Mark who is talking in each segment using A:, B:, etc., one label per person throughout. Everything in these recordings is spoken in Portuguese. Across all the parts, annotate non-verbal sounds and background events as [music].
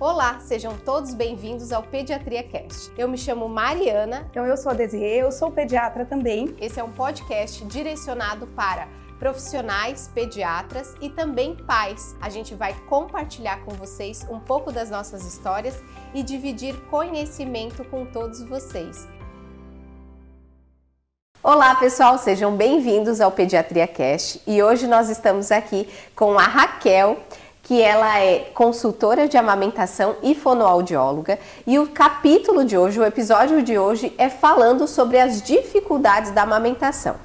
A: Olá, sejam todos bem-vindos ao Pediatria Cast. Eu me chamo Mariana.
B: Então eu sou a Desirê, eu sou pediatra também.
A: Esse é um podcast direcionado para profissionais, pediatras e também pais. A gente vai compartilhar com vocês um pouco das nossas histórias e dividir conhecimento com todos vocês. Olá pessoal, sejam bem-vindos ao Pediatria Cast e hoje nós estamos aqui com a Raquel que ela é consultora de amamentação e fonoaudióloga, e o capítulo de hoje, o episódio de hoje é falando sobre as dificuldades da amamentação.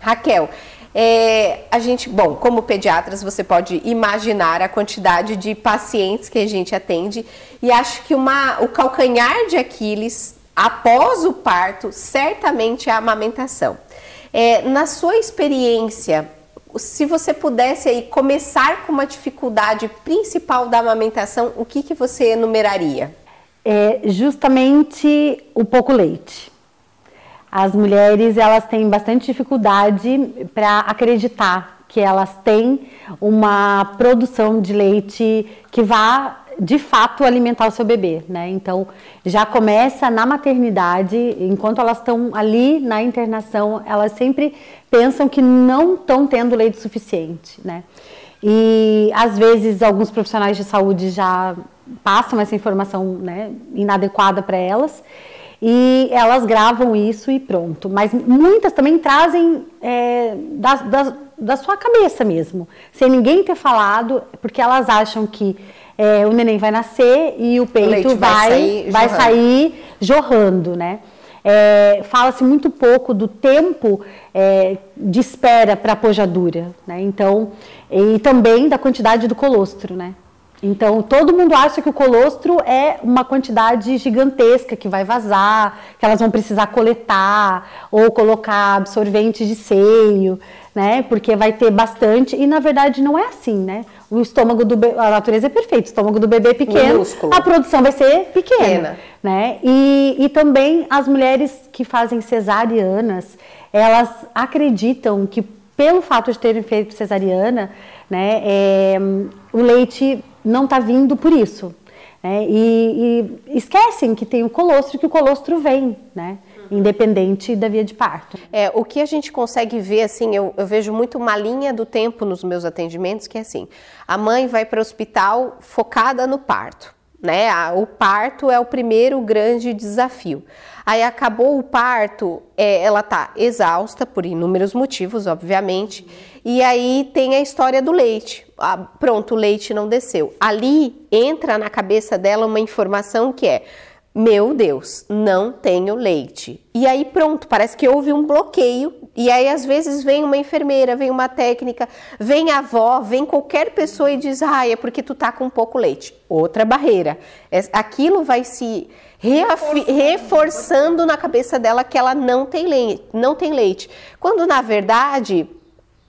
A: Raquel, é, a gente, bom, como pediatras, você pode imaginar a quantidade de pacientes que a gente atende, e acho que uma, o calcanhar de Aquiles após o parto certamente é a amamentação. É, na sua experiência, se você pudesse aí começar com uma dificuldade principal da amamentação, o que, que você enumeraria?
C: É justamente o pouco leite. As mulheres elas têm bastante dificuldade para acreditar que elas têm uma produção de leite que vá de fato alimentar o seu bebê, né? Então já começa na maternidade, enquanto elas estão ali na internação, elas sempre pensam que não estão tendo leite suficiente, né? E às vezes alguns profissionais de saúde já passam essa informação né, inadequada para elas e elas gravam isso e pronto. Mas muitas também trazem é, da, da, da sua cabeça mesmo, sem ninguém ter falado, porque elas acham que é, o neném vai nascer e o peito o vai, vai, sair, vai jorrando. sair jorrando, né? É, Fala-se muito pouco do tempo é, de espera para a pojadura, né? Então, e também da quantidade do colostro, né? Então, todo mundo acha que o colostro é uma quantidade gigantesca que vai vazar, que elas vão precisar coletar ou colocar absorvente de seio, né? Porque vai ter bastante e na verdade não é assim, né? O estômago do a natureza é perfeita, o estômago do bebê é pequeno, a produção vai ser pequena, pequena. né? E, e também as mulheres que fazem cesarianas, elas acreditam que pelo fato de terem feito cesariana, né, é, o leite não está vindo por isso. Né? E, e, esquecem que tem o colostro, que o colostro vem, né? Independente da via de parto.
A: É, o que a gente consegue ver, assim, eu, eu, vejo muito uma linha do tempo nos meus atendimentos, que é assim, a mãe vai para o hospital focada no parto, né? O parto é o primeiro grande desafio. Aí acabou o parto, é, ela tá exausta por inúmeros motivos, obviamente. E aí tem a história do leite. Ah, pronto, o leite não desceu. Ali entra na cabeça dela uma informação que é: meu Deus, não tenho leite. E aí pronto, parece que houve um bloqueio. E aí às vezes vem uma enfermeira, vem uma técnica, vem a avó, vem qualquer pessoa e diz: "Ah, é porque tu tá com pouco leite". Outra barreira. Aquilo vai se reforçando na cabeça dela que ela não tem leite, não tem leite. Quando na verdade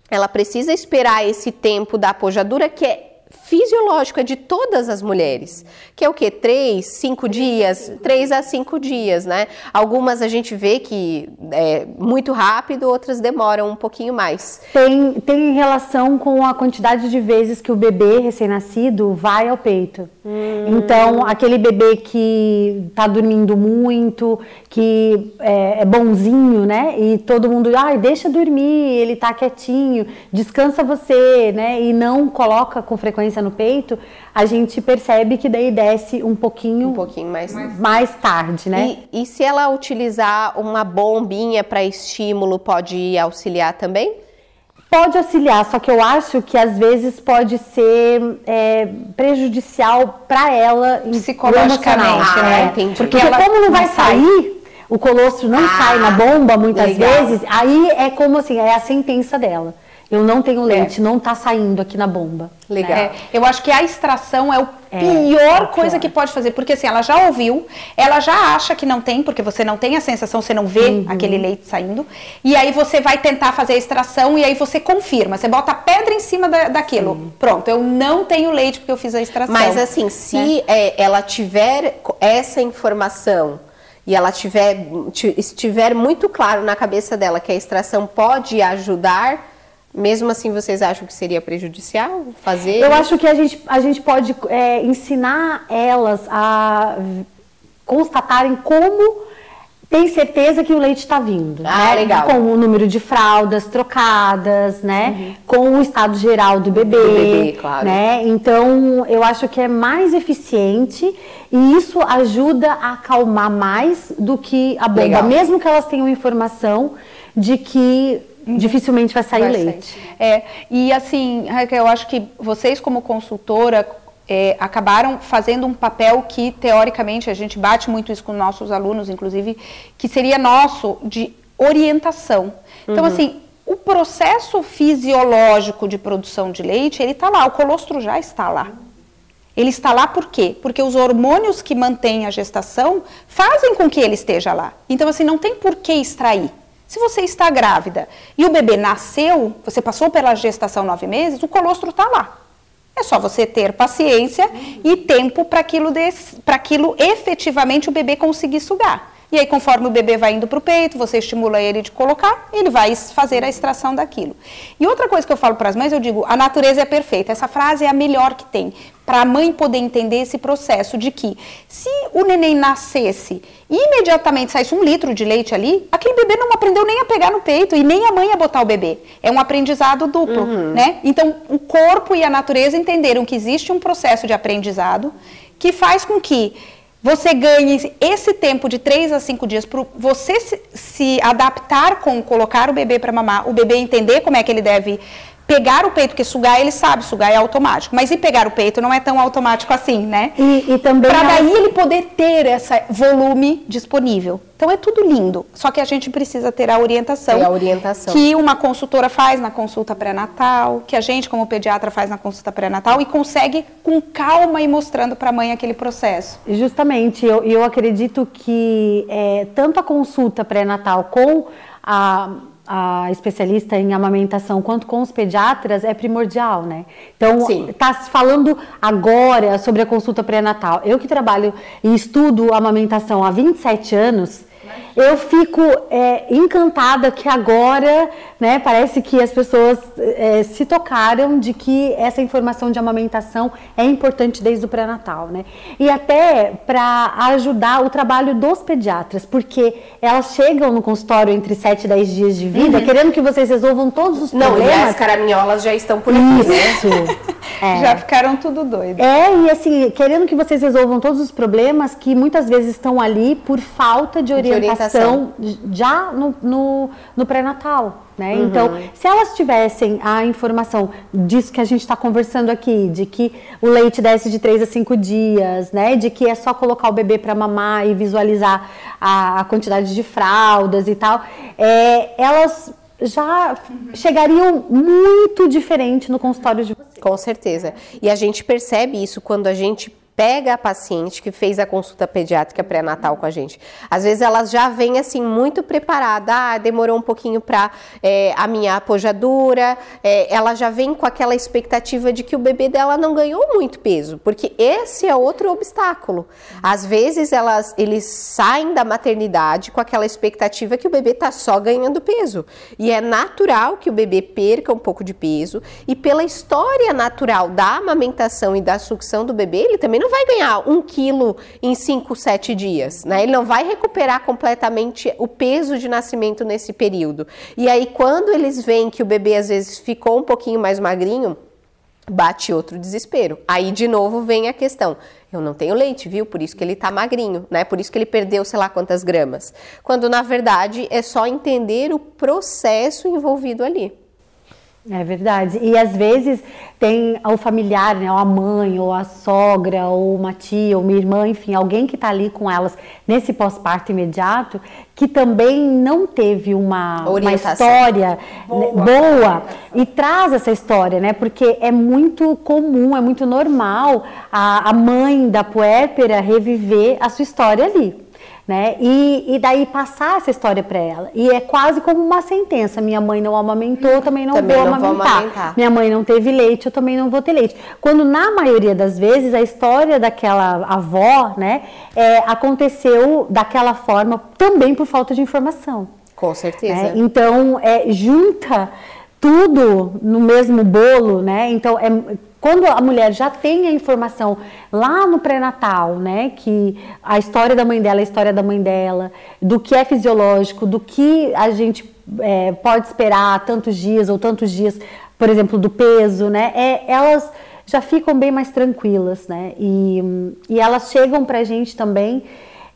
A: ela precisa esperar esse tempo da apojadura que é fisiológico, é de todas as mulheres, que é o que? Três, cinco dias? Três a cinco dias, né? Algumas a gente vê que é muito rápido, outras demoram um pouquinho mais.
C: Tem, tem relação com a quantidade de vezes que o bebê recém-nascido vai ao peito. Hum. Então, aquele bebê que tá dormindo muito, que é, é bonzinho, né? E todo mundo, ai, deixa dormir, ele tá quietinho, descansa você, né? E não coloca com frequência no peito, a gente percebe que daí desce um pouquinho,
A: um pouquinho mais,
C: mais tarde, né?
A: E, e se ela utilizar uma bombinha para estímulo, pode auxiliar também?
C: Pode auxiliar, só que eu acho que às vezes pode ser é, prejudicial para ela
A: psicologicamente, né? Entendi.
C: Porque ela como não vai sair, o colostro não ah, sai na bomba muitas legal. vezes, aí é como assim, é a sentença dela. Eu não tenho leite, é. não tá saindo aqui na bomba.
B: Legal. É, eu acho que a extração é o é, pior é coisa que pode fazer, porque assim, ela já ouviu, ela já acha que não tem, porque você não tem a sensação, você não vê uhum. aquele leite saindo, e aí você vai tentar fazer a extração e aí você confirma, você bota a pedra em cima da, daquilo. Sim. Pronto, eu não tenho leite porque eu fiz a extração.
A: Mas assim, se né? é, ela tiver essa informação e ela tiver estiver muito claro na cabeça dela que a extração pode ajudar Mesmo assim, vocês acham que seria prejudicial fazer?
C: Eu acho que a gente, a gente pode é, ensinar elas a constatarem como tem certeza que o leite está vindo.
A: Ah,
C: né?
A: legal.
C: Com o número de fraldas trocadas, né? Uhum. Com o estado geral do bebê. Do bebê, claro. Né? Então, eu acho que é mais eficiente e isso ajuda a acalmar mais do que a bomba. Legal. Mesmo que elas tenham informação de que. Dificilmente vai sair vai leite.
B: Sair. É, e assim, Raquel, eu acho que vocês como consultora é, acabaram fazendo um papel que, teoricamente, a gente bate muito isso com nossos alunos, inclusive, que seria nosso de orientação. Então, uhum. assim, o processo fisiológico de produção de leite, ele está lá, o colostro já está lá. Ele está lá por quê? Porque os hormônios que mantêm a gestação fazem com que ele esteja lá. Então, assim, não tem por que extrair. Se você está grávida e o bebê nasceu, você passou pela gestação nove meses, o colostro está lá. É só você ter paciência e tempo para aquilo, aquilo efetivamente o bebê conseguir sugar. E aí, conforme o bebê vai indo para o peito, você estimula ele de colocar, ele vai fazer a extração daquilo. E outra coisa que eu falo para as mães, eu digo, a natureza é perfeita. Essa frase é a melhor que tem. Para a mãe poder entender esse processo de que se o neném nascesse e imediatamente saísse um litro de leite ali, aquele bebê não aprendeu nem a pegar no peito e nem a mãe a botar o bebê. É um aprendizado duplo, uhum. né? Então, o corpo e a natureza entenderam que existe um processo de aprendizado que faz com que você ganhe esse tempo de 3 a 5 dias para você se, se, adaptar com colocar o bebê para mamar, o bebê entender como é que ele deve pegar o peito, porque sugar ele sabe, sugar é automático, mas e pegar o peito não é tão automático assim, né?
C: E, e também
B: para daí ele poder ter esse volume disponível. Então é tudo lindo, só que a gente precisa ter a orientação,
A: a orientação.
B: que uma consultora faz na consulta pré-natal, que a gente como pediatra faz na consulta pré-natal e consegue com calma ir mostrando para a mãe aquele processo.
C: Justamente, eu, eu acredito que é, tanto a consulta pré-natal com a a especialista em amamentação quanto com os pediatras é primordial, né? Então, está se falando agora sobre a consulta pré-natal. Eu que trabalho e estudo amamentação há 27 anos, eu fico é, encantada que agora, né, parece que as pessoas é, se tocaram de que essa informação de amamentação é importante desde o pré-natal, né? E até para ajudar o trabalho dos pediatras, porque elas chegam no consultório entre 7 e 10 dias de vida, uhum. querendo que vocês resolvam todos os
A: Não,
C: problemas. Não,
A: e as caraminholas já estão por aqui,
C: Isso.
A: né? [laughs]
B: É. Já ficaram tudo doido.
C: É, e assim, querendo que vocês resolvam todos os problemas que muitas vezes estão ali por falta de orientação. De orientação já no, no, no pré-natal. Né? Uhum. Então, se elas tivessem a informação disso que a gente está conversando aqui, de que o leite desce de 3 a 5 dias, né? de que é só colocar o bebê para mamar e visualizar a, a, quantidade de fraldas e tal, é, elas já uhum. chegariam muito diferente no consultório de vocês.
A: Com certeza. E a gente percebe isso quando a gente pega a paciente que fez a consulta pediátrica pré-natal com a gente. Às vezes elas já vêm assim muito preparada, ah, demorou um pouquinho para é, a minha apojadura, é, ela já vem com aquela expectativa de que o bebê dela não ganhou muito peso, porque esse é outro obstáculo. Às vezes elas, eles saem da maternidade com aquela expectativa que o bebê tá só ganhando peso e é natural que o bebê perca um pouco de peso e pela história natural da amamentação e da sucção do bebê, ele também não vai ganhar um quilo em 5, 7 dias, né? Ele não vai recuperar completamente o peso de nascimento nesse período. E aí, quando eles veem que o bebê às vezes ficou um pouquinho mais magrinho, bate outro desespero. Aí de novo vem a questão: eu não tenho leite, viu? Por isso que ele tá magrinho, né? Por isso que ele perdeu sei lá quantas gramas. Quando na verdade é só entender o processo envolvido ali.
C: É verdade. E às vezes tem o familiar, né, ou a mãe, ou a sogra, ou uma tia, ou uma irmã, enfim, alguém que está ali com elas nesse pós-parto imediato, que também não teve uma, uma história né, boa, boa e traz essa história, né? Porque é muito comum, é muito normal a, a mãe da puérpera reviver a sua história ali né? E, e daí passar essa história para ela. E é quase como uma sentença: minha mãe não amamentou, eu também não, também vou, não amamentar. vou amamentar. Minha mãe não teve leite, eu também não vou ter leite. Quando na maioria das vezes a história daquela avó, né, é, aconteceu daquela forma também por falta de informação.
A: Com certeza. Né?
C: Então, é, junta tudo no mesmo bolo, né? Então, é, quando a mulher já tem a informação lá no pré-natal, né, que a história da mãe dela é a história da mãe dela, do que é fisiológico, do que a gente é, pode esperar tantos dias ou tantos dias, por exemplo, do peso, né, é, elas já ficam bem mais tranquilas, né, e, e elas chegam para a gente também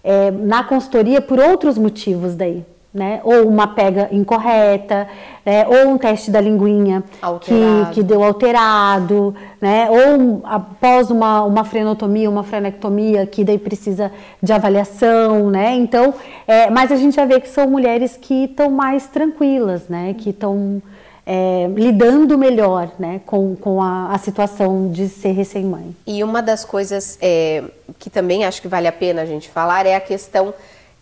C: é, na consultoria por outros motivos daí, né? Ou uma pega incorreta, né? ou um teste da linguinha que, que deu alterado, né? Ou após uma, uma frenotomia, uma frenectomia, que daí precisa de avaliação, né? Então, é, mas a gente já vê que são mulheres que estão mais tranquilas, né? Que estão é, lidando melhor né, com, com a, a situação de ser recém-mãe.
A: E uma das coisas é, que também acho que vale a pena a gente falar é a questão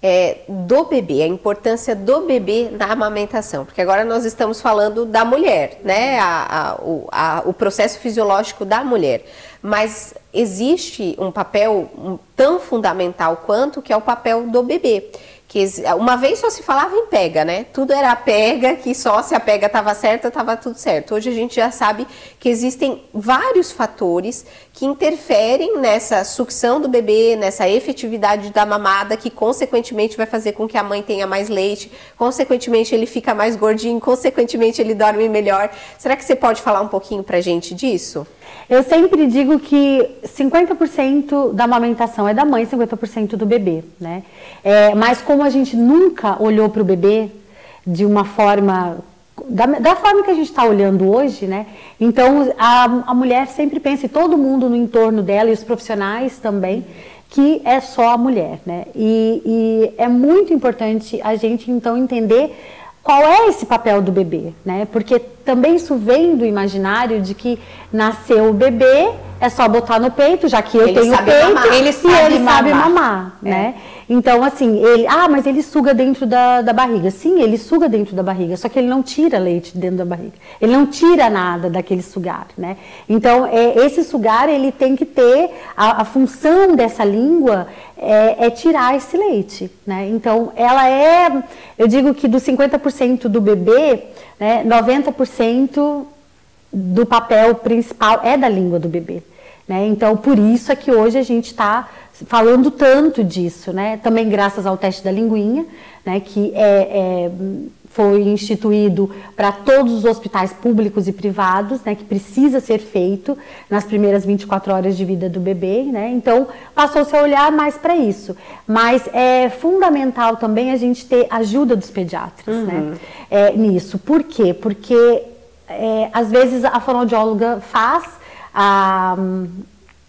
A: é, do bebê, a importância do bebê na amamentação, porque agora nós estamos falando da mulher, né? A, a, o, a, o processo fisiológico da mulher. Mas existe um papel tão fundamental quanto que é o papel do bebê que uma vez só se falava em pega, né? Tudo era pega, que só se a pega estava certa, estava tudo certo. Hoje a gente já sabe que existem vários fatores que interferem nessa sucção do bebê, nessa efetividade da mamada, que consequentemente vai fazer com que a mãe tenha mais leite, consequentemente ele fica mais gordinho, consequentemente ele dorme melhor. Será que você pode falar um pouquinho pra gente disso?
C: Eu sempre digo que 50% da amamentação é da mãe, 50% do bebê, né? É, mas como a gente nunca olhou para o bebê de uma forma da, da, forma que a gente está olhando hoje, né? Então a, a mulher sempre pensa, e todo mundo no entorno dela, e os profissionais também, que é só a mulher, né? E, e é muito importante a gente então entender qual é esse papel do bebê, né? Porque também isso vem do imaginário de que nasceu o bebê, é só botar no peito, já que eu ele tenho peito, mamar. ele, sabe, ele mamar. sabe mamar, é. Então, assim, ele, ah, mas ele suga dentro da, da barriga. Sim, ele suga dentro da barriga, só que ele não tira leite dentro da barriga. Ele não tira nada daquele sugar, né? Então, é, esse sugar, ele tem que ter, a, a função dessa língua é, é, tirar esse leite, né? Então, ela é, eu digo que do 50% do bebê, né, 90% do papel principal é da língua do bebê. Né? Então, por isso é que hoje a gente está falando tanto disso, né? Também graças ao teste da linguinha, né? Que é, é foi instituído para todos os hospitais públicos e privados, né? Que precisa ser feito nas primeiras 24 horas de vida do bebê, né? Então passou-se a olhar mais para isso. Mas é fundamental também a gente ter ajuda dos pediatras, né? uhum. né? É, nisso. Por quê? Porque é, às vezes a fonoaudióloga faz a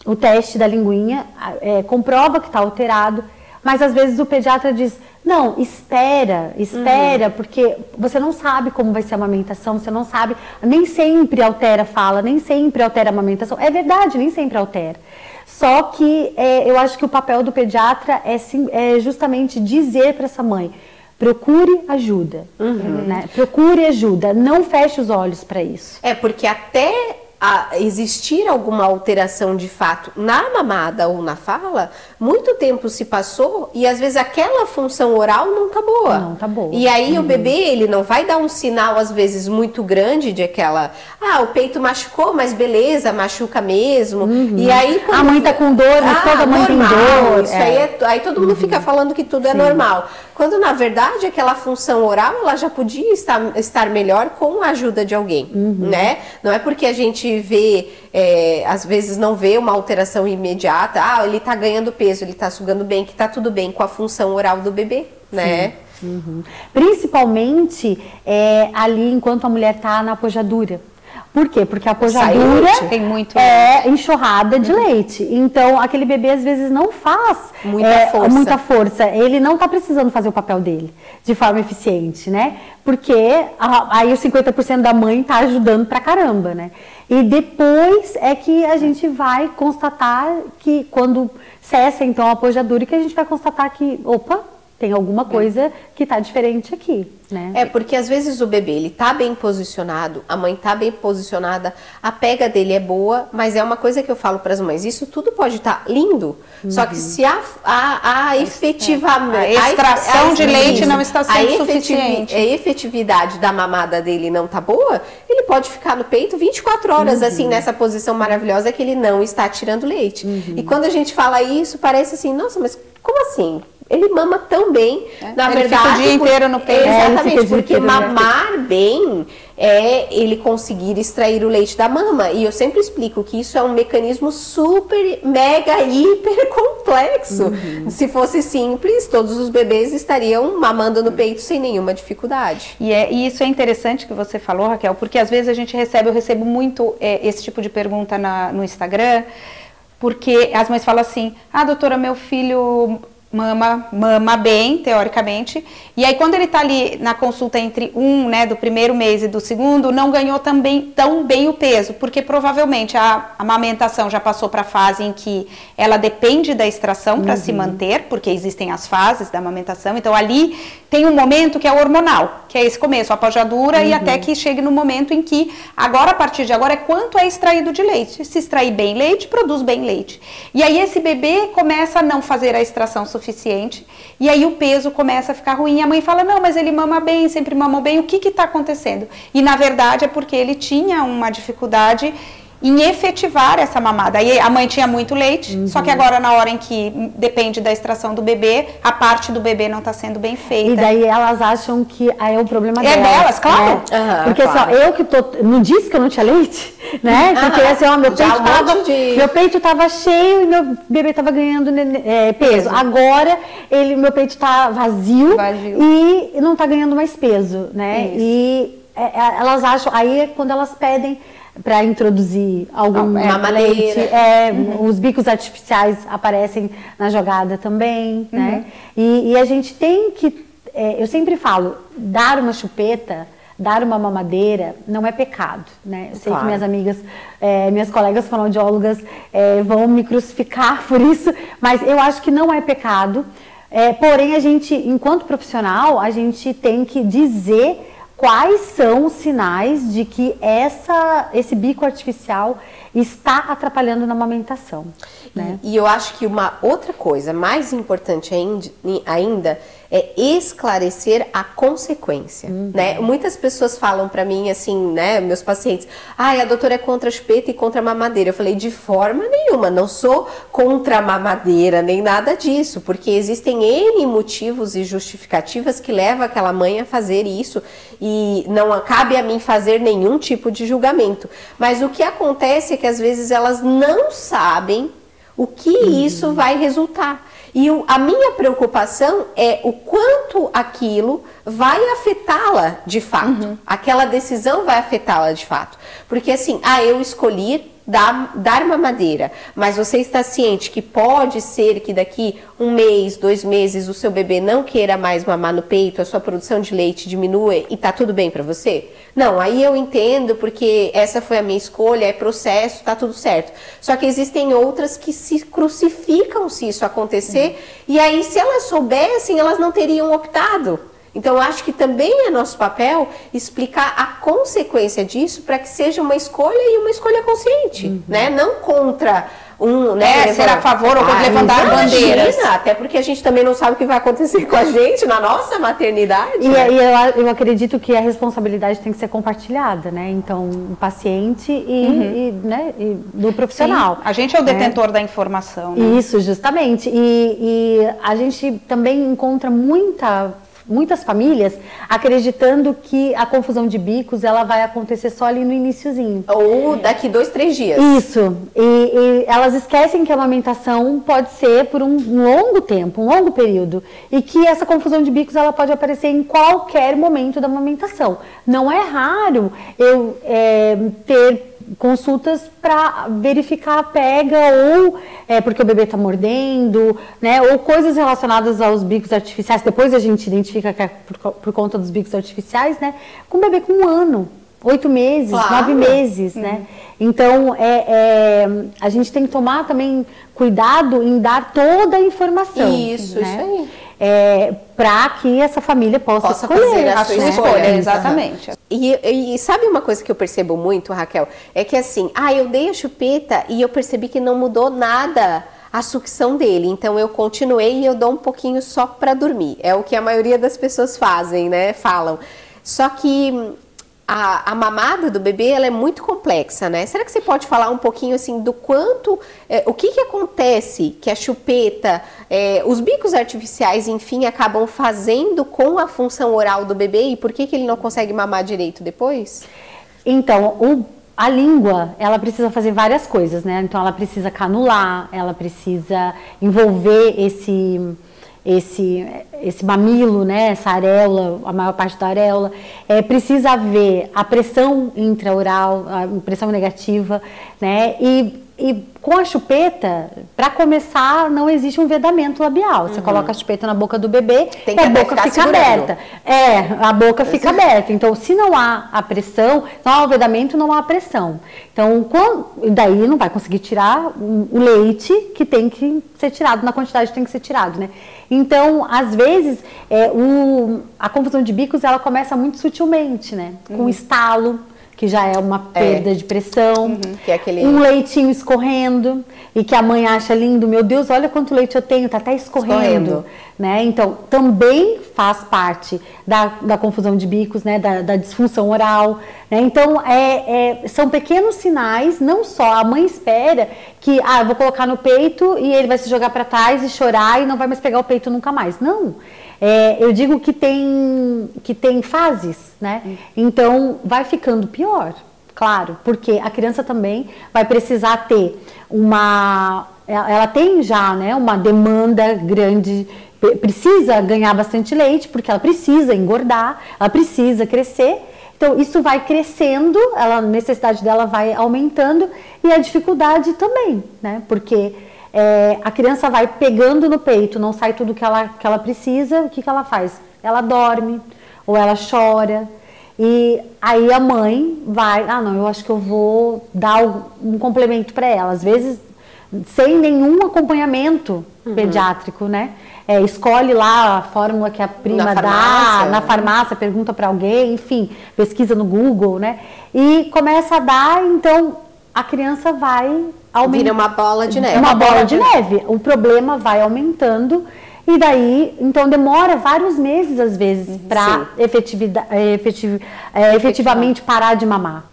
C: o teste da linguinha é, comprova que está alterado, mas às vezes o pediatra diz: não, espera, espera, uhum. porque você não sabe como vai ser a amamentação, você não sabe, nem sempre altera a fala, nem sempre altera a amamentação. É verdade, nem sempre altera. Só que é, eu acho que o papel do pediatra é, sim, é justamente dizer para essa mãe: procure ajuda, uhum. né? procure ajuda, não feche os olhos para isso.
A: É porque até a existir alguma alteração de fato na mamada ou na fala, muito tempo se passou e às vezes aquela função oral não tá boa.
C: Não tá boa.
A: E aí uhum. o bebê, ele não vai dar um sinal às vezes muito grande de aquela, ah, o peito machucou, mas beleza, machuca mesmo. Uhum. E aí
C: quando... a mãe tá com dor, mas ah, toda mãe normal. tem dor.
A: Isso é. aí é, aí todo mundo uhum. fica falando que tudo é Sim. normal. Quando na verdade aquela função oral ela já podia estar, estar melhor com a ajuda de alguém, uhum. né? Não é porque a gente vê, é, às vezes não vê uma alteração imediata, ah, ele está ganhando peso, ele está sugando bem, que está tudo bem com a função oral do bebê, né?
C: Uhum. Principalmente é, ali enquanto a mulher está na apojadura. Por quê? Porque a pojadura é leite. enxurrada de uhum. leite. Então, aquele bebê às vezes não faz
A: muita, é, força.
C: muita força. Ele não está precisando fazer o papel dele de forma eficiente, né? Porque a, aí os 50% da mãe está ajudando pra caramba, né? E depois é que a gente vai constatar que quando cessa então a pojadura, que a gente vai constatar que, opa, tem alguma coisa que está diferente aqui, né?
A: É, porque às vezes o bebê, ele tá bem posicionado, a mãe tá bem posicionada, a pega dele é boa, mas é uma coisa que eu falo para as mães, isso tudo pode estar tá lindo, uhum. só que uhum. se a, a, a efetivamente...
B: A extração a, de leite não está sendo suficiente.
A: A efetividade da mamada dele não tá boa, ele pode ficar no peito 24 horas, uhum. assim, nessa posição maravilhosa que ele não está tirando leite. Uhum. E quando a gente fala isso, parece assim, nossa, mas como assim? Ele mama tão bem, é. na
B: ele
A: verdade.
B: Fica o dia inteiro no peito.
A: É, exatamente, porque mamar bem é ele conseguir extrair o leite da mama. E eu sempre explico que isso é um mecanismo super, mega, hiper complexo. Uhum. Se fosse simples, todos os bebês estariam mamando no peito sem nenhuma dificuldade.
B: E, é, e isso é interessante que você falou, Raquel, porque às vezes a gente recebe, eu recebo muito é, esse tipo de pergunta na, no Instagram, porque as mães falam assim: ah, doutora, meu filho mama, mama bem, teoricamente. E aí, quando ele está ali na consulta entre um, né, do primeiro mês e do segundo, não ganhou também tão bem o peso, porque provavelmente a amamentação já passou para a fase em que ela depende da extração para uhum. se manter, porque existem as fases da amamentação. Então, ali tem um momento que é hormonal, que é esse começo, a pojadura, uhum. e até que chegue no momento em que, agora, a partir de agora, é quanto é extraído de leite. Se extrair bem leite, produz bem leite. E aí, esse bebê começa a não fazer a extração suficiente, e aí o peso começa a ficar ruim. A mãe fala: Não, mas ele mama bem, sempre mamou bem, o que está acontecendo? E na verdade é porque ele tinha uma dificuldade em efetivar essa mamada. Aí a mãe tinha muito leite, uhum. só que agora na hora em que depende da extração do bebê, a parte do bebê não está sendo bem feita.
C: E daí elas acham que aí é o problema
B: é
C: delas.
B: É delas, claro.
C: Né? Uhum, Porque claro. Assim, eu que tô, não disse que eu não tinha leite, né? Porque assim, ó, meu peito, tava, de... meu peito tava cheio e meu bebê tava ganhando é, peso. Agora ele, meu peito está vazio, vazio, e não está ganhando mais peso, né? Isso. E é, é, elas acham, aí é quando elas pedem para introduzir algum
A: é, leite.
C: É, uhum. Os bicos artificiais aparecem na jogada também, uhum. né? E, e, a gente tem que, é, eu sempre falo, dar uma chupeta, dar uma mamadeira não é pecado, né? Eu sei claro. que minhas amigas, é, minhas colegas fonoaudiólogas é, vão me crucificar [laughs] por isso, mas eu acho que não é pecado. É, porém, a gente, enquanto profissional, a gente tem que dizer quais são os sinais de que essa, esse bico artificial está atrapalhando na amamentação. Né?
A: E, e eu acho que uma outra coisa mais importante ainda é esclarecer a consequência, uhum. né? Muitas pessoas falam para mim assim, né, meus pacientes, ai, ah, a doutora é contra a chupeta e contra a mamadeira. Eu falei, de forma nenhuma, não sou contra a mamadeira, nem nada disso, porque existem N motivos e justificativas que levam aquela mãe a fazer isso e não cabe a mim fazer nenhum tipo de julgamento. Mas o que acontece é que às vezes elas não sabem o que uhum. isso vai resultar. E o, a minha preocupação é o quanto aquilo vai afetá-la de fato. Uhum. Aquela decisão vai afetá-la de fato. Porque assim, ah, eu escolhi dar, dar mamadeira, mas você está ciente que pode ser que daqui um mês, dois meses, o seu bebê não queira mais mamar no peito, a sua produção de leite diminua e tá tudo bem para você? Não, aí eu entendo porque essa foi a minha escolha, é processo, tá tudo certo. Só que existem outras que se crucificam se isso acontecer, uhum. e aí se elas soubessem, elas não teriam optado. Então, acho que também é nosso papel explicar a consequência disso para que seja uma escolha e uma escolha consciente, uhum. né? Não contra um, né?
B: É, ser a favor ou contra ah, levantar bandeiras.
A: Até porque a gente também não sabe o que vai acontecer com a gente na nossa maternidade.
C: E, né? e eu, eu, acredito que a responsabilidade tem que ser compartilhada, né? Então, o paciente e, uhum. e né? E do profissional. Sim.
B: A gente é o né? detentor da informação. Né?
C: Isso, justamente. E, e a gente também encontra muita muitas famílias acreditando que a confusão de bicos ela vai acontecer só ali no iníciozinho.
A: Ou daqui dois, três dias.
C: Isso. E, e, elas esquecem que a amamentação pode ser por um longo tempo, um longo período. E que essa confusão de bicos ela pode aparecer em qualquer momento da amamentação. Não é raro eu é, ter consultas para verificar a pega ou é, porque o bebê está mordendo, né? Ou coisas relacionadas aos bicos artificiais. Depois a gente identifica que é por, por conta dos bicos artificiais, né? Com o bebê com um ano oito meses, claro. nove meses, né? uhum. né? Então, é, é, a gente tem que tomar também cuidado em dar toda a informação.
A: Isso, né? isso aí.
C: É, para que essa família possa, possa escolher
A: fazer a, sua escolha. escolha. Exatamente. E, e, sabe uma coisa que eu percebo muito, Raquel? É que assim, ah, eu dei a chupeta e eu percebi que não mudou nada a sucção dele. Então eu continuei e eu dou um pouquinho só para dormir. É o que a maioria das pessoas fazem, né? Falam. Só que a, a, mamada do bebê ela é muito complexa, né? Será que você pode falar um pouquinho assim do quanto, é, o que, que acontece que a chupeta, é, os bicos artificiais, enfim, acabam fazendo com a função oral do bebê e por que, que ele não consegue mamar direito depois?
C: Então, o, a língua, ela precisa fazer várias coisas, né? Então, ela precisa canular, ela precisa envolver esse esse, esse mamilo, né, essa areola, a maior parte da areola, é, precisa haver a pressão intraoral, a pressão negativa, né, e e com a chupeta, para começar, não existe um vedamento labial. Você uhum. coloca a chupeta na boca do bebê e a boca fica segurando. aberta. É, a boca fica aberta. Então, se não há a pressão, não há o vedamento, não há a pressão. Então, quando, daí não vai conseguir tirar o leite que tem que ser tirado, na quantidade que tem que ser tirado, né? Então, às vezes, é, o, a confusão de bicos, ela começa muito sutilmente, né? Com uhum. estalo que já é uma é. perda é. de pressão, uhum, é aquele... um leitinho escorrendo e que a mãe acha lindo, meu Deus, olha quanto leite eu tenho, tá até escorrendo, escorrendo. Né? Então também faz parte da, da confusão de bicos, né? Da, da disfunção oral, né? Então é, é, são pequenos sinais, não só a mãe espera que ah, vou colocar no peito e ele vai se jogar para trás e chorar e não vai mais pegar o peito nunca mais, não. É, eu digo que tem, que tem fases, né? Então vai ficando pior, claro, porque a criança também vai precisar ter uma. Ela tem já né, uma demanda grande, precisa ganhar bastante leite, porque ela precisa engordar, ela precisa crescer. Então, isso vai crescendo, ela, a necessidade dela vai aumentando e a dificuldade também, né? Porque é, a criança vai pegando no peito, não sai tudo que ela, que ela precisa, o que, que ela faz? Ela dorme ou ela chora. E aí a mãe vai, ah, não, eu acho que eu vou dar um complemento para ela. Às vezes, sem nenhum acompanhamento uhum. pediátrico, né? É, escolhe lá a fórmula que a prima na dá farmácia, na farmácia, pergunta para alguém, enfim, pesquisa no Google, né? E começa a dar, então a criança vai
A: aumenta, vira uma bola de neve.
C: Uma bola de neve. O problema vai aumentando e daí, então demora vários meses às vezes para efetiv, é, efetivamente parar de mamar.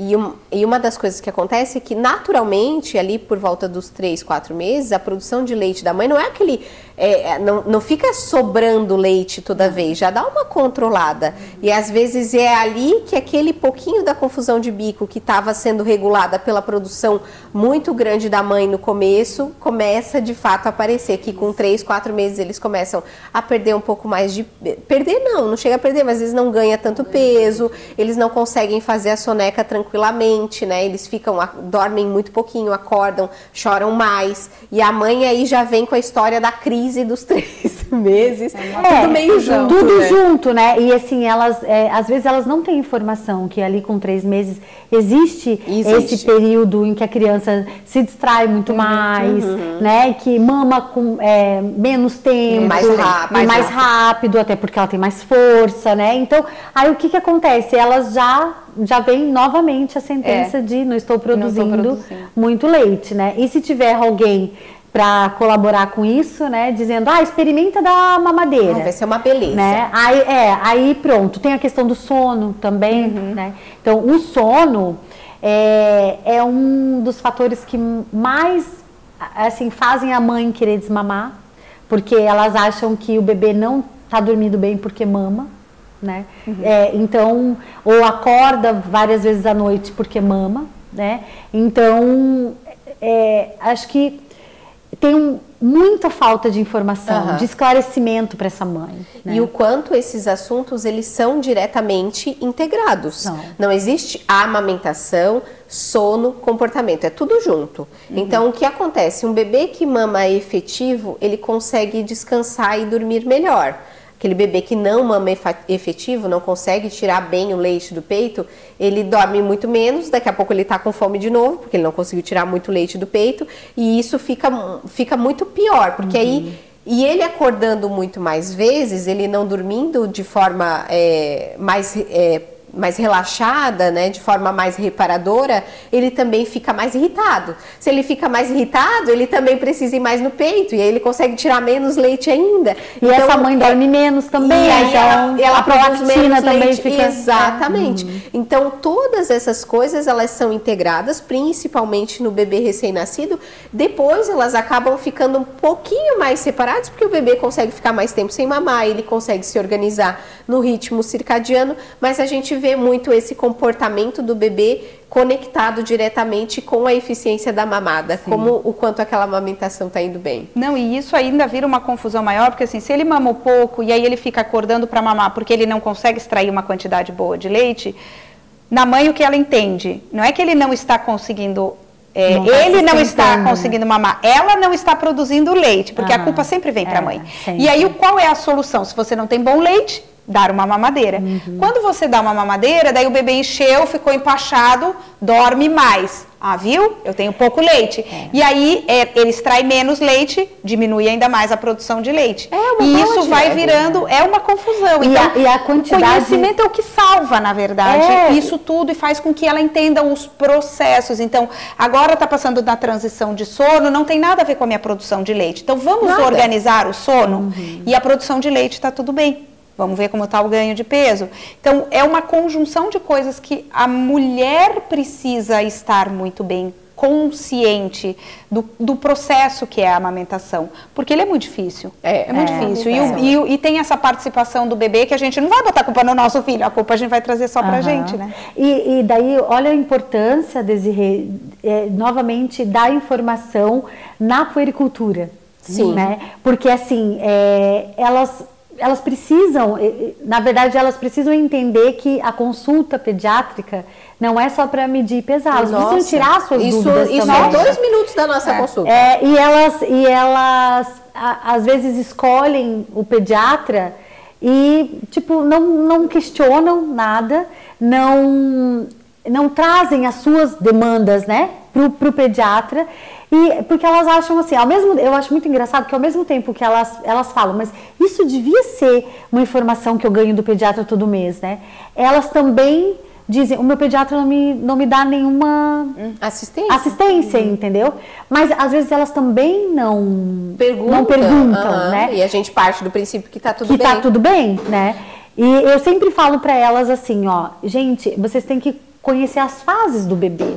A: E, um, e, uma das coisas que acontece é que naturalmente, ali por volta dos 3, 4 meses, a produção de leite da mãe não é aquele é, é, não, não fica sobrando leite toda vez, já dá uma controlada. E às vezes é ali que aquele pouquinho da confusão de bico que estava sendo regulada pela produção muito grande da mãe no começo, começa de fato a aparecer. Que com três, quatro meses eles começam a perder um pouco mais de. Perder não, não chega a perder, mas eles não ganham tanto peso, eles não conseguem fazer a soneca tranquilamente, né? Eles ficam, dormem muito pouquinho, acordam, choram mais. E a mãe aí já vem com a história da crise dos [laughs] três meses, é, tudo meio junto.
C: Tudo
A: né?
C: junto, né? E assim, elas, é, às vezes elas não têm informação que ali com três meses existe, existe, esse período em que a criança se distrai muito uhum, mais, uhum. né? Que mama com é, menos tempo,
A: mais rápido,
C: mais, mais rápido. rápido, até porque ela tem mais força, né? Então, aí o que que acontece? Elas já já vem novamente a sentença é. de não estou produzindo, não produzindo muito leite, né? E se tiver alguém para colaborar com isso, né? Dizendo, ah, experimenta da mamadeira.
A: vai ser uma beleza.
C: Né? Aí, é, aí pronto. Tem a questão do sono também, uhum. né? Então, o sono é, é um dos fatores que mais, assim, fazem a mãe querer desmamar, porque elas acham que o bebê não está dormindo bem porque mama, né? Uhum. É, então, ou acorda várias vezes à noite porque mama, né? Então, é, acho que tem muita falta de informação, uhum. de esclarecimento para essa mãe.
A: Né? E o quanto esses assuntos eles são diretamente integrados. Não, Não existe amamentação, sono, comportamento, é tudo junto. Uhum. Então o que acontece? Um bebê que mama efetivo, ele consegue descansar e dormir melhor. Aquele bebê que não mama efetivo, não consegue tirar bem o leite do peito, ele dorme muito menos, daqui a pouco ele está com fome de novo, porque ele não conseguiu tirar muito leite do peito, e isso fica, fica muito pior, porque uhum. aí e ele acordando muito mais vezes, ele não dormindo de forma é, mais é, mais relaxada, né, de forma mais reparadora, ele também fica mais irritado. Se ele fica mais irritado, ele também precisa ir mais no peito e aí ele consegue tirar menos leite ainda.
C: E então, essa mãe dorme é, menos também, e aí então ela, ela a prolactina também leite. fica
A: exatamente. Uhum. Então todas essas coisas elas são integradas, principalmente no bebê recém-nascido. Depois elas acabam ficando um pouquinho mais separadas porque o bebê consegue ficar mais tempo sem mamar, ele consegue se organizar no ritmo circadiano, mas a gente vê muito esse comportamento do bebê conectado diretamente com a eficiência da mamada, Sim. como o quanto aquela amamentação está indo bem.
B: Não, e isso ainda vira uma confusão maior, porque assim, se ele mamou pouco e aí ele fica acordando para mamar porque ele não consegue extrair uma quantidade boa de leite, na mãe o que ela entende? Não é que ele não está conseguindo é, não tá ele não está conseguindo mamar, ela não está produzindo leite, porque a culpa sempre vem para a é, mãe. Sempre. E aí, qual é a solução? Se você não tem bom leite, dar uma mamadeira. Uhum. Quando você dá uma mamadeira, daí o bebê encheu, ficou empachado, dorme mais. Ah, viu? Eu tenho pouco leite. É. E aí é, ele extrai menos leite, diminui ainda mais a produção de leite. É e isso vai virando, né? é uma confusão.
C: E, então, a, e a quantidade...
B: O conhecimento é o que salva, na verdade, é. isso tudo e faz com que ela entenda os processos. Então, agora está passando na transição de sono, não tem nada a ver com a minha produção de leite. Então, vamos nada. organizar o sono uhum. e a produção de leite está tudo bem. Vamos ver como está o ganho de peso. Então, é uma conjunção de coisas que a mulher precisa estar muito bem consciente do, do, processo que é a amamentação, porque ele é muito difícil. É, é muito é, difícil. E, o, e, e, tem essa participação do bebê que a gente não vai botar a culpa no nosso filho, a culpa a gente vai trazer só para a gente, né?
C: E, e, daí, olha a importância, Desirê, é, novamente, da informação na puericultura. Sim. Né? Porque, assim, é, elas elas precisam, na verdade, elas precisam entender que a consulta pediátrica não é só para medir e pesar, elas nossa, precisam tirar suas
A: isso,
C: dúvidas
A: isso
C: também.
A: é dois minutos da nossa
C: é,
A: consulta.
C: É, e elas, e elas a, às vezes escolhem o pediatra e tipo não, não questionam nada, não não trazem as suas demandas, né, para o pediatra e porque elas acham assim, ao mesmo, eu acho muito engraçado que ao mesmo tempo que elas, elas falam, mas isso devia ser uma informação que eu ganho do pediatra todo mês, né? Elas também dizem, o meu pediatra não me, não me dá nenhuma
A: assistência,
C: assistência uhum. entendeu? Mas às vezes elas também não
A: perguntam,
C: não perguntam uhum. né?
A: E a gente parte do princípio que tá tudo
C: que
A: bem.
C: Que tá tudo bem, né? E eu sempre falo para elas assim, ó, gente, vocês têm que conhecer as fases do bebê.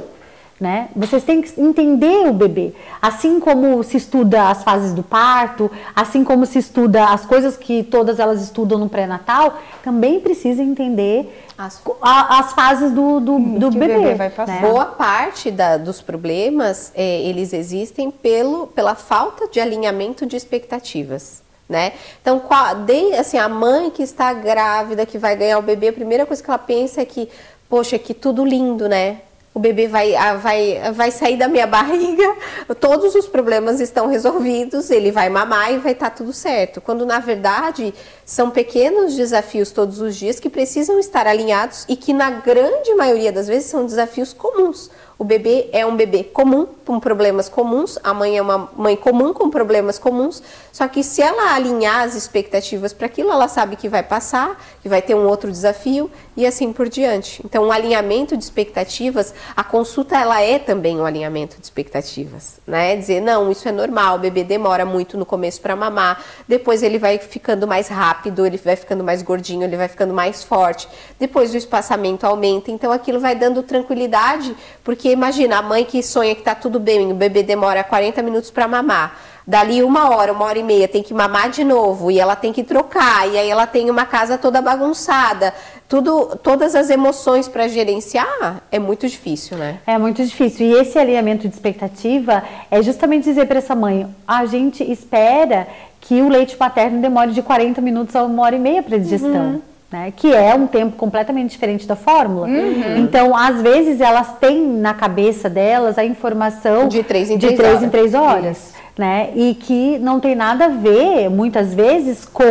C: Né? Vocês têm que entender o bebê. Assim como se estuda as fases do parto, assim como se estuda as coisas que todas elas estudam no pré-natal, também precisa entender as, a, as fases do, do, do bebê. bebê vai
A: passar. Né? Boa parte da, dos problemas, é, eles existem pelo, pela falta de alinhamento de expectativas. Né? Então, de, assim, a mãe que está grávida, que vai ganhar o bebê, a primeira coisa que ela pensa é que, poxa, que tudo lindo, né? o bebê vai, vai, vai sair da minha [laughs] barriga, todos os problemas estão resolvidos, ele vai mamar e vai estar tá tudo certo. Quando na verdade são pequenos desafios todos os dias que precisam estar alinhados e que na grande maioria das vezes são desafios comuns. O bebê é um bebê comum, com problemas comuns, a mãe é uma mãe comum com problemas comuns, só que se ela alinhar as expectativas para aquilo, ela sabe que vai passar, que vai ter um outro desafio e assim por diante. Então, o alinhamento de expectativas, a consulta ela é também um alinhamento de expectativas, né? Dizer, não, isso é normal, o bebê demora muito no começo para mamar, depois ele vai ficando mais rápido, ele vai ficando mais gordinho, ele vai ficando mais forte, depois o espaçamento aumenta, então aquilo vai dando tranquilidade, porque imagina, a mãe que sonha que está tudo bem, o bebê demora 40 minutos para mamar. Dali uma hora, uma hora e meia, tem que mamar de novo e ela tem que trocar, e aí ela tem uma casa toda bagunçada. Tudo, todas as emoções para gerenciar é muito difícil, né?
C: É muito difícil. E esse alinhamento de expectativa é justamente dizer para essa mãe: a gente espera que o leite paterno demore de 40 minutos a uma hora e meia para digestão. Uhum né? Que é um tempo completamente diferente da fórmula. Uhum. Então, às vezes, elas têm na cabeça delas a informação
A: de três em três,
C: de três, horas. Em três horas né? E que não tem nada a ver, muitas vezes, com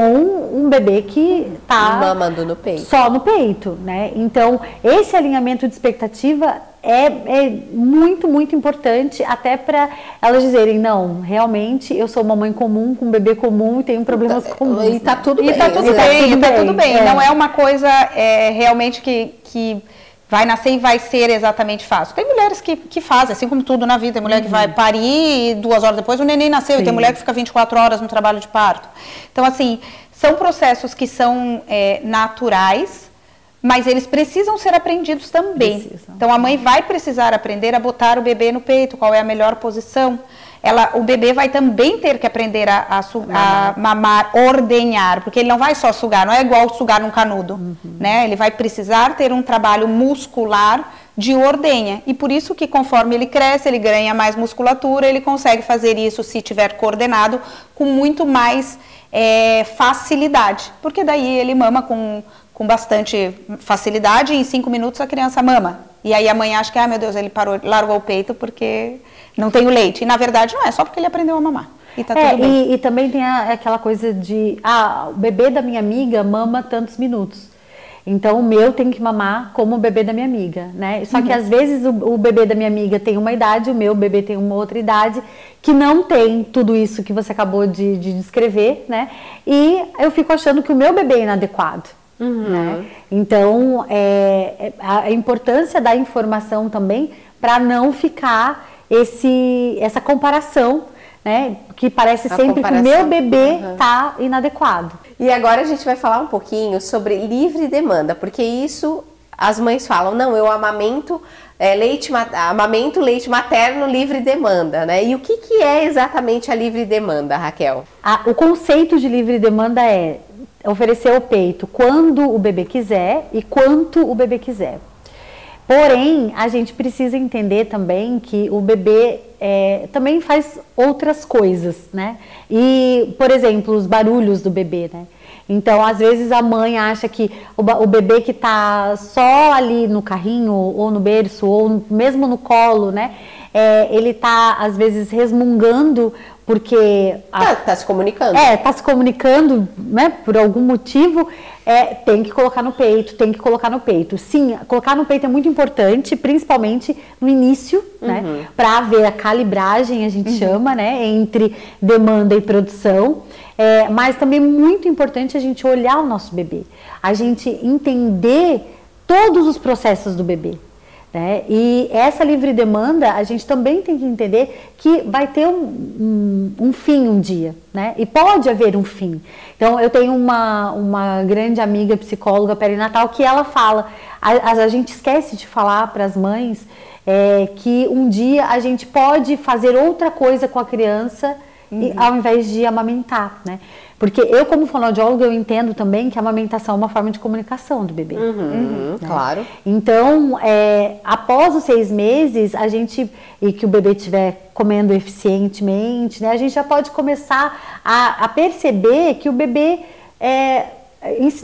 C: um bebê que tá
A: mamando no peito.
C: Só no peito, né? Então, esse alinhamento de expectativa é, é muito, muito importante até para elas dizerem, não, realmente eu sou uma mãe comum, com um bebê comum e tenho problemas
A: tá,
C: comuns.
A: E tá tudo
B: e
A: bem.
B: Tá tudo
C: e
B: bem,
C: tá tudo
B: e tá
C: bem.
B: tudo bem.
C: É.
B: Não é uma coisa é, realmente que, que vai nascer e vai ser exatamente fácil. Tem mulheres que, que fazem, assim como tudo na vida. Tem mulher que vai parir e duas horas depois o neném nasceu.
C: Sim.
B: E tem mulher que fica 24 horas no trabalho de parto. Então, assim, são processos que são é, naturais, mas eles precisam ser aprendidos também.
C: Precisam.
B: Então, a mãe vai precisar aprender a botar o bebê no peito, qual é a melhor posição. Ela, o bebê vai também ter que aprender a, a, a mamar, ordenhar, porque ele não vai só sugar, não é igual sugar num canudo, né? Ele vai precisar ter um trabalho muscular de ordenha. E por isso que conforme ele cresce, ele ganha mais musculatura, ele consegue fazer isso, se tiver coordenado, com muito mais é, facilidade. Porque daí ele mama com, com bastante facilidade em cinco minutos a criança mama. E aí a mãe acha que, ah, meu Deus, ele parou, largou o peito porque não tem o leite. E na verdade não é, só porque ele aprendeu a mamar. E tá
C: É, e, e também tem a- aquela coisa de, ah, o bebê da minha amiga mama tantos minutos. Então o meu tem que mamar como o bebê da minha amiga, né? Só
B: Uhum.
C: que às vezes o, o bebê da minha amiga tem uma idade, o meu bebê tem uma outra idade, que não tem tudo isso que você acabou de, de descrever, né? E eu fico achando que o meu bebê é inadequado. Né? Então, é, é a importância da informação também para não ficar esse, essa comparação, né? Que parece
A: A
C: sempre que o
A: comparação.
C: meu bebê
A: Uhum.
C: tá inadequado.
A: E agora a gente vai falar um pouquinho sobre livre demanda, porque isso as mães falam, não, eu amamento é, leite, ma- amamento leite materno livre demanda, né? E o que, que é exatamente a livre demanda, Raquel?
C: O conceito de livre demanda é oferecer o peito quando o bebê quiser e quanto o bebê quiser. Porém, a gente precisa entender também que o bebê é, também faz outras coisas, né? E, por exemplo, os barulhos do bebê, né? Então, às vezes a mãe acha que o, bebê que tá só ali no carrinho, ou no berço, ou mesmo no colo, né? É, ele tá, às vezes, resmungando porque a
A: Tá, tá se comunicando.
C: é, tá se comunicando, né, por algum motivo, é, tem que colocar no peito, tem que colocar no peito. Sim, colocar no peito é muito importante, principalmente no início, né, para ver a calibragem, a gente chama, né, entre demanda e produção. É, mas também muito importante a gente olhar o nosso bebê, a gente entender todos os processos do bebê. Né? E essa livre demanda, a gente também tem que entender que vai ter um, um, um fim um dia, né? E pode haver um fim. Então, eu tenho uma, uma grande amiga psicóloga perinatal que ela fala, a, a, a gente esquece de falar para as mães é, que um dia a gente pode fazer outra coisa com a criança e, ao invés de amamentar, né? Porque eu, como fonoaudióloga, eu entendo também que a amamentação é uma forma de comunicação do bebê.
A: Uhum, Claro.
C: Então, é, após os seis meses, a gente e que o bebê estiver comendo eficientemente, né, a gente já pode começar a, a perceber que o bebê é,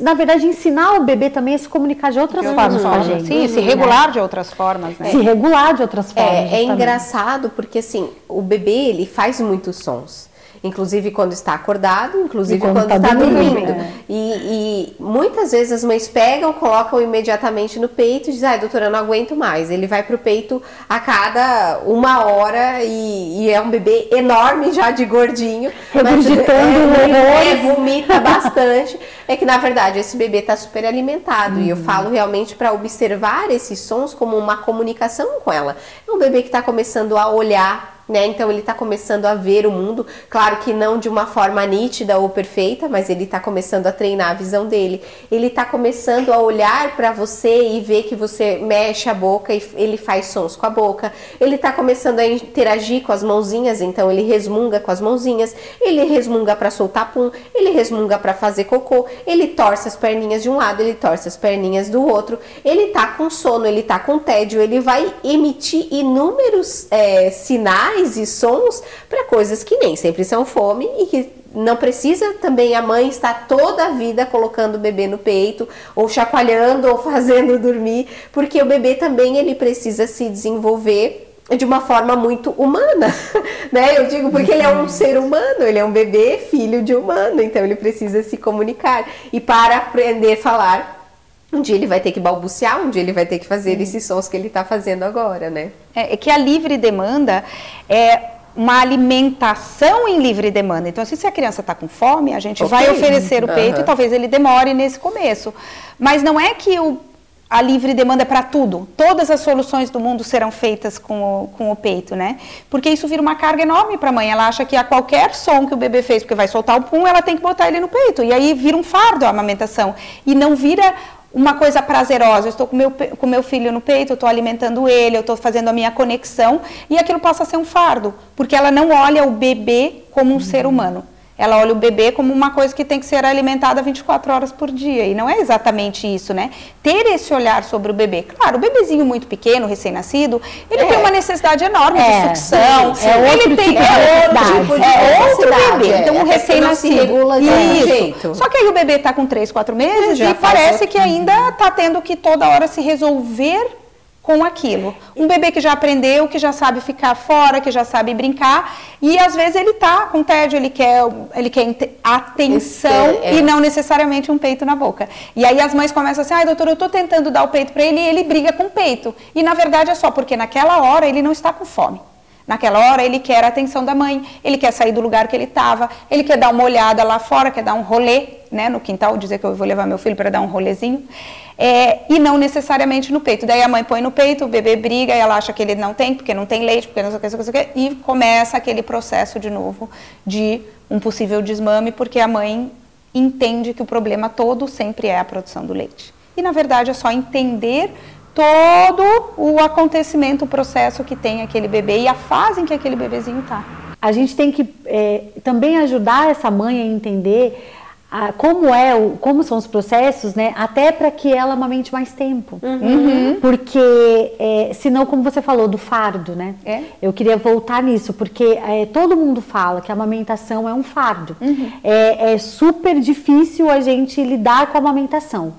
C: na verdade, ensinar o bebê também a se comunicar de outras
B: De
C: formas com a gente.
B: Sim, se
C: né?
B: regular de outras formas, né?
C: Se regular de outras formas.
A: É, é engraçado porque assim, o bebê ele faz muitos sons. Inclusive quando está acordado, inclusive
C: E quando
A: quando,
C: tá
A: está
C: dormindo,
A: dormindo.
C: é.
A: E, e muitas vezes as mães pegam, colocam imediatamente no peito e dizem, ai doutora, eu não aguento mais. Ele vai pro peito a cada uma hora e, e é um bebê enorme já de gordinho.
C: Regurgitando
A: é, é,
C: horrores.
A: vomita bastante. É que na verdade esse bebê está super alimentado.
C: Uhum.
A: E eu falo realmente para observar esses sons como uma comunicação com ela. É um bebê que está começando a olhar. Né? Então ele está começando a ver o mundo, claro que não de uma forma nítida ou perfeita, mas ele está começando a treinar a visão dele. Ele está começando a olhar para você e ver que você mexe a boca e ele faz sons com a boca. Ele está começando a interagir com as mãozinhas, então ele resmunga com as mãozinhas. Ele resmunga para soltar pum, ele resmunga para fazer cocô. Ele torce as perninhas de um lado, ele torce as perninhas do outro. Ele tá com sono, ele tá com tédio, ele vai emitir inúmeros é, sinais e sons para coisas que nem sempre são fome e que não precisa também a mãe estar toda a vida colocando o bebê no peito ou chacoalhando ou [laughs] fazendo dormir, porque o bebê também ele precisa se desenvolver de uma forma muito humana, [laughs] né? Eu digo porque ele é um ser humano, ele é um bebê filho de humano, então ele precisa se comunicar. E para aprender a falar, um dia ele vai ter que balbuciar, um dia ele vai ter que fazer esses sons que ele está fazendo agora, né?
B: É, é que a livre demanda é uma alimentação em livre demanda. Então, assim, se a criança está com fome, a gente okay. vai oferecer o peito uhum. e talvez ele demore nesse começo. Mas não é que o a livre demanda é para tudo. Todas as soluções do mundo serão feitas com o, com o peito, né? Porque isso vira uma carga enorme para a mãe. Ela acha que a qualquer som que o bebê fez, porque vai soltar o pum, ela tem que botar ele no peito. E aí vira um fardo a amamentação. E não vira uma coisa prazerosa. Eu estou com meu, com meu filho no peito, eu estou alimentando ele, eu estou fazendo a minha conexão. E aquilo passa a ser um fardo. Porque ela não olha o bebê como um uhum. ser humano. Ela olha o bebê como uma coisa que tem que ser alimentada 24 horas por dia. E não é exatamente isso, né? Ter esse olhar sobre o bebê. Claro, o bebezinho muito pequeno, recém-nascido, ele é. tem uma necessidade enorme é. de sucção. Sim, sim. É outro ele tem tipo é outro, tipo de é outro bebê. É. Então, o recém-nascido. Isso. Só que aí o bebê está com 3, 4 meses e parece que ainda está tendo que toda hora se resolver com aquilo. Um bebê que já aprendeu, que já sabe ficar fora, que já sabe brincar, e às vezes ele tá com tédio, ele quer, ele quer atenção Esse, é. e não necessariamente um peito na boca. E aí as mães começam assim: "Ai, doutor, eu tô tentando dar o peito para ele e ele briga com o peito". E na verdade é só porque naquela hora ele não está com fome. Naquela hora ele quer a atenção da mãe, ele quer sair do lugar que ele estava, ele quer dar uma olhada lá fora, quer dar um rolê, né, no quintal, dizer que eu vou levar meu filho para dar um rolezinho é, e não necessariamente no peito. Daí a mãe põe no peito, o bebê briga e ela acha que ele não tem, porque não tem leite, porque não sei o que, não sei o que, e começa aquele processo de novo de um possível desmame, porque a mãe entende que o problema todo sempre é a produção do leite. E na verdade é só entender todo o acontecimento, o processo que tem aquele bebê e a fase em que aquele bebezinho está.
C: A gente tem que é, também ajudar essa mãe a entender a, como é o, como são os processos, né? Até para que ela amamente mais tempo, uhum. porque é, senão, como você falou do fardo, né? É. Eu queria voltar nisso, porque é, todo mundo fala que a amamentação é um fardo. Uhum. É, é, super difícil a gente lidar com a amamentação.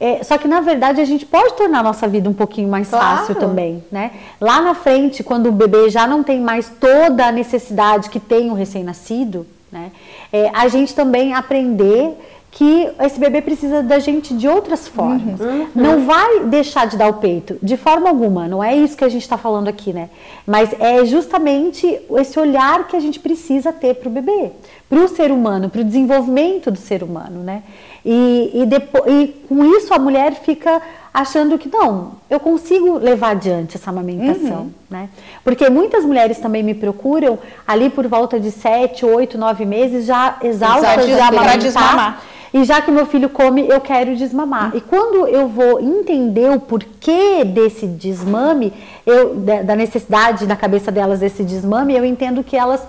C: É, só que na verdade a gente pode tornar a nossa vida um pouquinho mais claro. fácil também, né? Lá na frente, quando o bebê já não tem mais toda a necessidade que tem o recém-nascido, né? É, a gente também aprender que esse bebê precisa da gente de outras formas. Uhum. Não vai deixar de dar o peito, de forma alguma. Não é isso que a gente está falando aqui, né? Mas é justamente esse olhar que a gente precisa ter para o bebê, para o ser humano, para o desenvolvimento do ser humano, né? E, e, depois, e com isso a mulher fica achando que não, eu consigo levar adiante essa amamentação, uhum. né? Porque muitas mulheres também me procuram ali por volta de 7, 8, 9 meses já exaustas de amamentar. Desmamar. E já que meu filho come, eu quero desmamar. Uhum. E quando eu vou entender o porquê desse desmame, eu, da necessidade na cabeça delas desse desmame, eu entendo que elas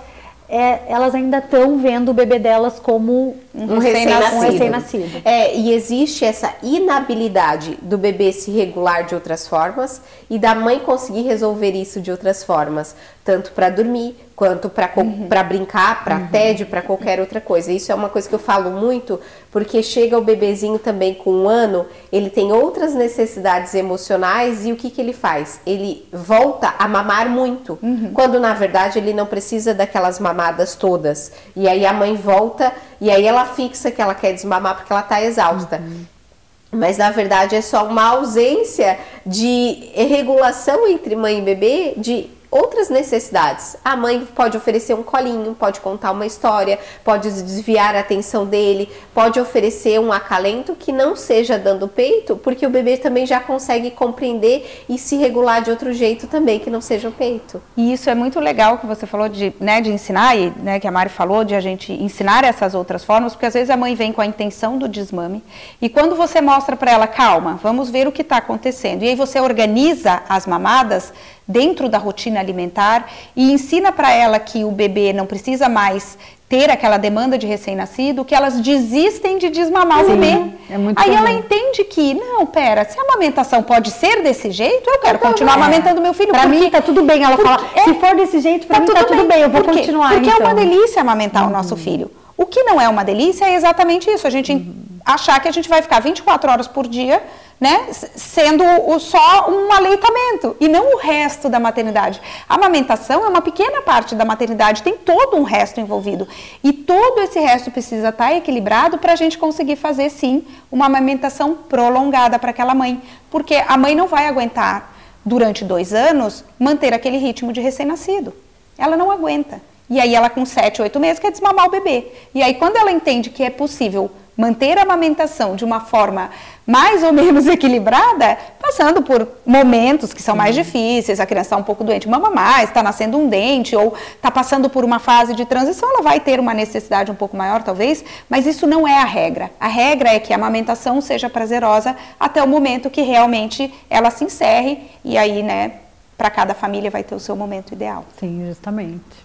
C: é, elas ainda estão vendo o bebê delas como um, recém-nascido. Recém
A: é, e existe essa inabilidade do bebê se regular de outras formas e da mãe conseguir resolver isso de outras formas, tanto para dormir quanto para uhum. brincar, para uhum. tédio, para qualquer outra coisa. Isso é uma coisa que eu falo muito, porque chega o bebezinho também com um ano, ele tem outras necessidades emocionais e o que, que ele faz? Ele volta a mamar muito, uhum. quando na verdade ele não precisa daquelas mamadas todas. E aí a mãe volta e aí ela fixa que ela quer desmamar porque ela está exausta. Uhum. Mas na verdade é só uma ausência de regulação entre mãe e bebê de outras necessidades. A mãe pode oferecer um colinho, pode contar uma história, pode desviar a atenção dele, pode oferecer um acalento que não seja dando peito, porque o bebê também já consegue compreender e se regular de outro jeito também, que não seja o peito.
B: E isso é muito legal que você falou de, né, de ensinar, e né, que a Mari falou, de a gente ensinar essas outras formas, porque às vezes a mãe vem com a intenção do desmame, e quando você mostra para ela, calma, vamos ver o que está acontecendo, e aí você organiza as mamadas, dentro da rotina alimentar e ensina para ela que o bebê não precisa mais ter aquela demanda de recém-nascido, que elas desistem de desmamar Sim, o bebê. É Aí comum. ela entende que, não, pera, se a amamentação pode ser desse jeito, eu quero continuar amamentando meu filho.
C: Para mim tá tudo bem, ela fala, é, se for desse jeito, para tá mim tudo tá tudo bem, eu vou continuar.
B: Porque então. é uma então. delícia amamentar uhum. o nosso filho. O que não é uma delícia é exatamente isso, a gente uhum achar que a gente vai ficar 24 horas por dia né, sendo o, só um aleitamento e não o resto da maternidade. A amamentação é uma pequena parte da maternidade, tem todo um resto envolvido. E todo esse resto precisa estar equilibrado para a gente conseguir fazer, sim, uma amamentação prolongada para aquela mãe. Porque a mãe não vai aguentar, durante dois anos, manter aquele ritmo de recém-nascido. Ela não aguenta. E aí ela com 7, 8 meses quer desmamar o bebê. E aí quando ela entende que é possível manter a amamentação de uma forma mais ou menos [laughs] equilibrada, passando por momentos que são mais uhum. difíceis, a criança está um pouco doente, mama mais, está nascendo um dente, ou está passando por uma fase de transição, ela vai ter uma necessidade um pouco maior, talvez, mas isso não é a regra. A regra é que a amamentação seja prazerosa até o momento que realmente ela se encerre, e aí, né, para cada família vai ter o seu momento ideal.
C: Sim, justamente.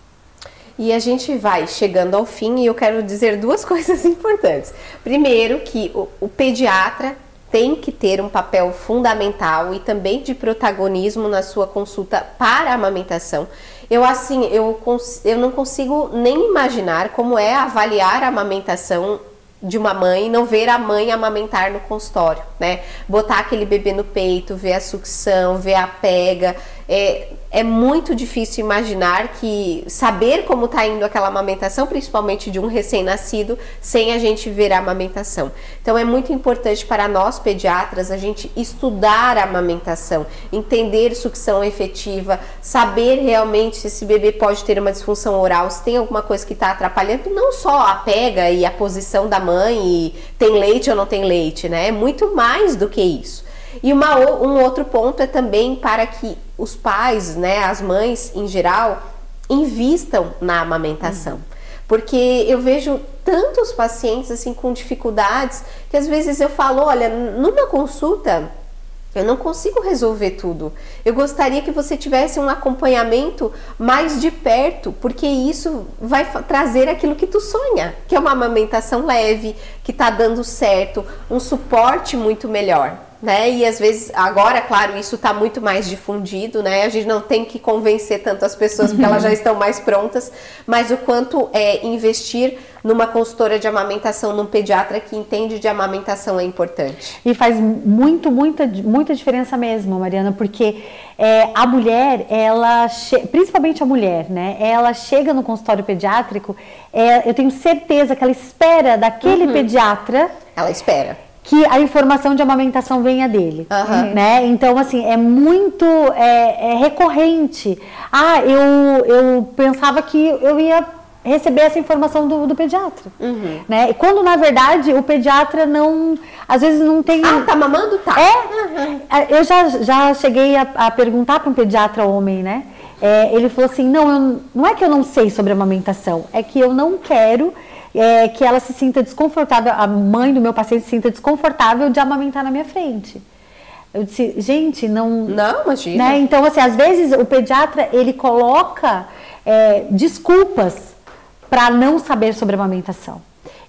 A: E a gente vai chegando ao fim e eu quero dizer duas [laughs] coisas importantes. Primeiro, que o, o pediatra tem que ter um papel fundamental e também de protagonismo na sua consulta para a amamentação. Eu assim, eu, eu não consigo nem imaginar como é avaliar a amamentação de uma mãe, não ver a mãe amamentar no consultório, né? Botar aquele bebê no peito, ver a sucção, ver a pega, é, é muito difícil imaginar que saber como está indo aquela amamentação, principalmente de um recém-nascido, sem a gente ver a amamentação. Então é muito importante para nós pediatras a gente estudar a amamentação, entender sucção efetiva, saber realmente se esse bebê pode ter uma disfunção oral, se tem alguma coisa que está atrapalhando, não só a pega e a posição da mãe, e tem leite ou não tem leite, né? É muito mais do que isso. E uma, um outro ponto é também para que os pais, né, as mães em geral, invistam na amamentação. Porque eu vejo tantos pacientes assim com dificuldades que às vezes eu falo, olha, numa consulta eu não consigo resolver tudo. Eu gostaria que você tivesse um acompanhamento mais de perto, porque isso vai trazer aquilo que tu sonha, que é uma amamentação leve, que está dando certo, um suporte muito melhor né? E às vezes, agora, claro, isso está muito mais difundido, né? A gente não tem que convencer tanto as pessoas porque elas já estão mais prontas, mas o quanto é investir numa consultora de amamentação, num pediatra que entende de amamentação é importante.
C: E faz muito, muita, muita diferença mesmo, Mariana, porque é, a mulher, ela, principalmente a mulher, né? Ela chega no consultório pediátrico, é, eu tenho certeza que ela espera daquele uhum. pediatra.
A: Ela espera
C: que a informação de amamentação venha dele, uhum. né? Então, assim, é muito é, é recorrente. Ah, eu, eu pensava que eu ia receber essa informação do, do pediatra, uhum. né? E quando na verdade o pediatra não, às vezes não tem.
A: Ah, tá mamando, tá?
C: É. Uhum. Eu já, já cheguei a, a perguntar para um pediatra homem, né? É, ele falou assim, não, eu, não é que eu não sei sobre amamentação, é que eu não quero é, que ela se sinta desconfortável, a mãe do meu paciente se sinta desconfortável de amamentar na minha frente. Eu disse, gente, não.
A: Não, imagina.
C: Né? Então, assim, às vezes o pediatra ele coloca é, desculpas para não saber sobre amamentação.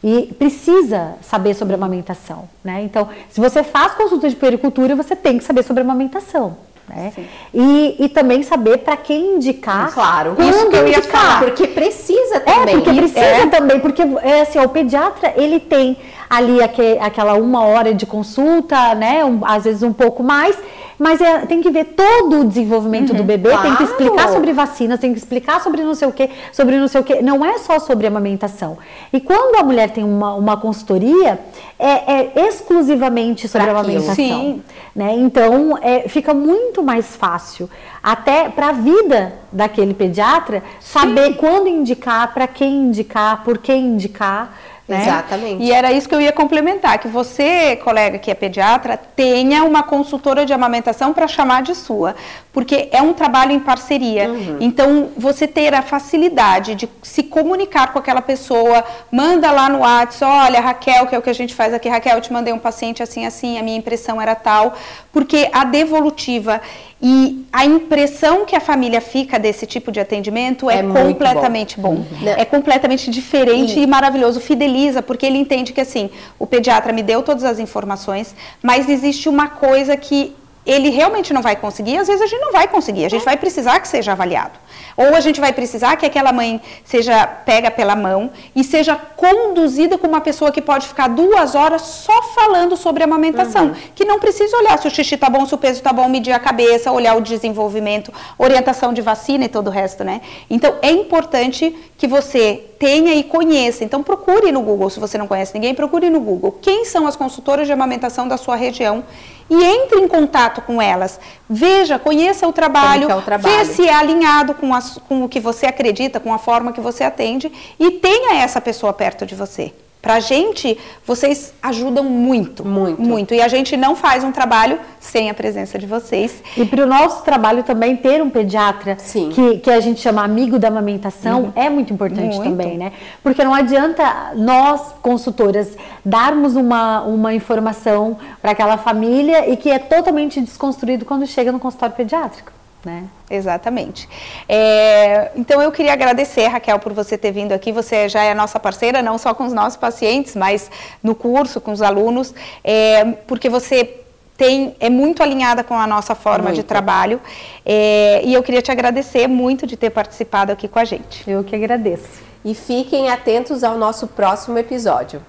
C: E precisa saber sobre amamentação, né? Então, se você faz consulta de puericultura, você tem que saber sobre amamentação. Né? E, e também saber para quem indicar.
A: Claro, isso que eu ia indicar. falar. Porque precisa é, também.
C: É, porque precisa é. também, porque é, assim, o pediatra ele tem ali aquele, aquela uma hora de consulta, né? Um, às vezes um pouco mais, mas é, tem que ver todo o desenvolvimento uhum, do bebê, claro. tem que explicar sobre vacinas, tem que explicar sobre não sei o que, sobre não sei o que. Não é só sobre amamentação. E quando a mulher tem uma, uma consultoria, é, é exclusivamente sobre pra amamentação. Sim. Né? Então, é, fica muito mais fácil, até para a vida daquele pediatra, saber Sim. quando indicar, para quem indicar, por quem indicar.
B: Né? Exatamente. E era isso que eu ia complementar, que você, colega que é pediatra, tenha uma consultora de amamentação para chamar de sua, porque é um trabalho em parceria. Uhum. Então, você ter a facilidade de se comunicar com aquela pessoa, manda lá no WhatsApp, olha, Raquel, que é o que a gente faz aqui, Raquel, eu te mandei um paciente assim, assim, a minha impressão era tal, porque a devolutiva e a impressão que a família fica desse tipo de atendimento é, é completamente bom. bom. Uhum. É completamente diferente e... e maravilhoso. Fideliza, porque ele entende que assim, o pediatra me deu todas as informações, mas existe uma coisa que ele realmente não vai conseguir, às vezes a gente não vai conseguir, a gente vai precisar que seja avaliado. Ou a gente vai precisar que aquela mãe seja pega pela mão e seja conduzida com uma pessoa que pode ficar duas horas só falando sobre amamentação, uhum. que não precisa olhar se o xixi tá bom, se o peso tá bom, medir a cabeça, olhar o desenvolvimento, orientação de vacina e todo o resto, né? Então é importante que você tenha e conheça. Então procure no Google, se você não conhece ninguém, procure no Google quem são as consultoras de amamentação da sua região e entre em contato com elas. Veja, conheça o trabalho, é o trabalho. vê se é alinhado com, com o que você acredita, com a forma que você atende e tenha essa pessoa perto de você. Pra gente, vocês ajudam muito, muito, muito. E a gente não faz um trabalho sem a presença de vocês.
C: E para o nosso trabalho também ter um pediatra que, que a gente chama amigo da amamentação uhum. é muito importante muito. também, né? Porque não adianta nós, consultoras, darmos uma, uma informação para aquela família e que é totalmente desconstruído quando chega no consultório pediátrico. Né?
B: Exatamente. É, então eu queria agradecer, Raquel, por você ter vindo aqui. Você já é nossa parceira, não só com os nossos pacientes, mas no curso, com os alunos, é, porque você tem, é muito alinhada com a nossa forma muito. de trabalho. É, e eu queria te agradecer muito de ter participado aqui com a gente.
C: Eu que agradeço.
A: E fiquem atentos ao nosso próximo episódio.